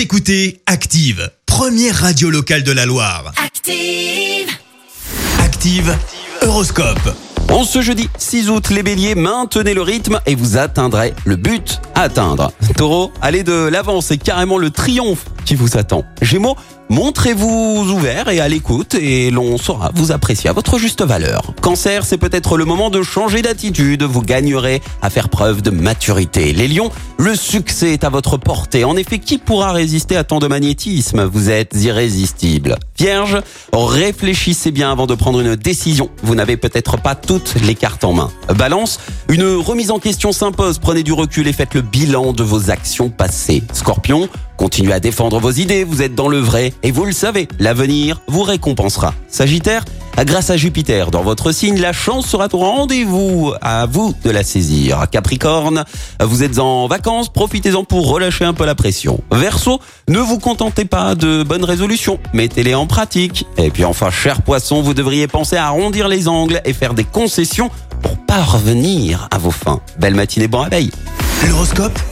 Vous écoutez Active, première radio locale de la Loire. Active. Active, Horoscope. En ce jeudi 6 août, les béliers, maintenez le rythme et vous atteindrez le but à atteindre. Taureau, allez de l'avant, c'est carrément le triomphe qui vous attend. Gémeaux, montrez-vous ouvert et à l'écoute et l'on saura vous apprécier à votre juste valeur. Cancer, c'est peut-être le moment de changer d'attitude, vous gagnerez à faire preuve de maturité. Les lions, le succès est à votre portée. En effet, qui pourra résister à tant de magnétisme? Vous êtes irrésistible. Vierge, réfléchissez bien avant de prendre une décision. Vous n'avez peut-être pas toutes les cartes en main. Balance, une remise en question s'impose. Prenez du recul et faites le bilan de vos actions passées. Scorpion, continuez à défendre vos idées. Vous êtes dans le vrai et vous le savez. L'avenir vous récompensera. Sagittaire, grâce à Jupiter dans votre signe, la chance sera au rendez-vous. À vous de la saisir. Capricorne, vous êtes en vacances, profitez-en pour relâcher un peu la pression. Verseau, ne vous contentez pas de bonnes résolutions, mettez-les en pratique. Et puis enfin, cher poisson, vous devriez penser à arrondir les angles et faire des concessions pour parvenir à vos fins. Belle matinée, bon réveil. L'horoscope